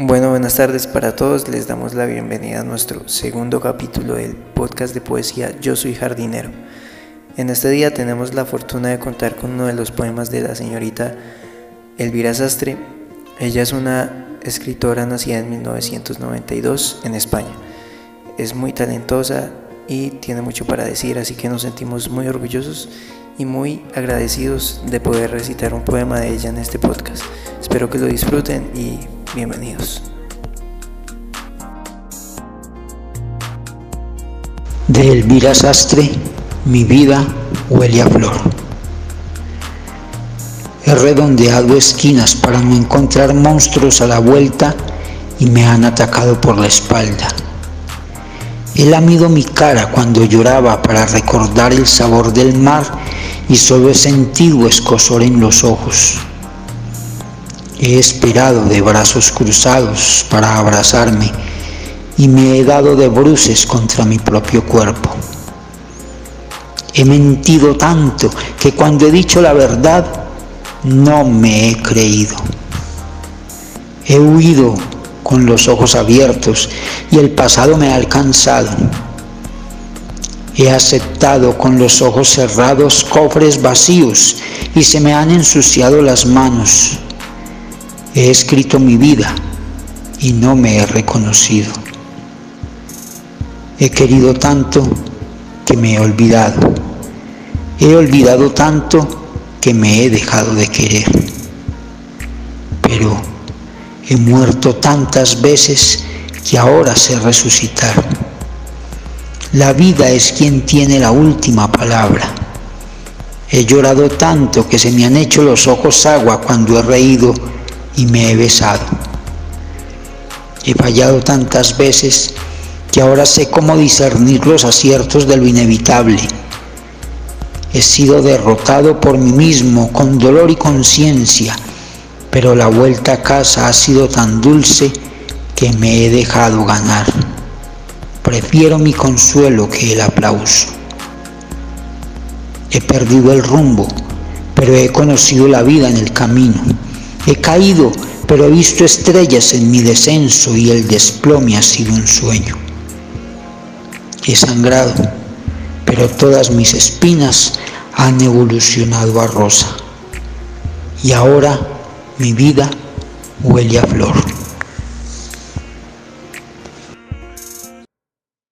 Bueno, buenas tardes para todos. Les damos la bienvenida a nuestro segundo capítulo del podcast de poesía Yo soy jardinero. En este día tenemos la fortuna de contar con uno de los poemas de la señorita Elvira Sastre. Ella es una escritora nacida en 1992 en España. Es muy talentosa y tiene mucho para decir, así que nos sentimos muy orgullosos y muy agradecidos de poder recitar un poema de ella en este podcast. Espero que lo disfruten y Bienvenidos. De Elvira Sastre, mi vida huele a flor. He redondeado esquinas para no encontrar monstruos a la vuelta y me han atacado por la espalda. He lamido mi cara cuando lloraba para recordar el sabor del mar y solo he sentido escosor en los ojos. He esperado de brazos cruzados para abrazarme y me he dado de bruces contra mi propio cuerpo. He mentido tanto que cuando he dicho la verdad no me he creído. He huido con los ojos abiertos y el pasado me ha alcanzado. He aceptado con los ojos cerrados cofres vacíos y se me han ensuciado las manos. He escrito mi vida y no me he reconocido. He querido tanto que me he olvidado. He olvidado tanto que me he dejado de querer. Pero he muerto tantas veces que ahora sé resucitar. La vida es quien tiene la última palabra. He llorado tanto que se me han hecho los ojos agua cuando he reído y me he besado. He fallado tantas veces que ahora sé cómo discernir los aciertos de lo inevitable. He sido derrotado por mí mismo con dolor y conciencia, pero la vuelta a casa ha sido tan dulce que me he dejado ganar. Prefiero mi consuelo que el aplauso. He perdido el rumbo, pero he conocido la vida en el camino. He caído, pero he visto estrellas en mi descenso y el desplome ha sido un sueño. He sangrado, pero todas mis espinas han evolucionado a rosa. Y ahora mi vida huele a flor.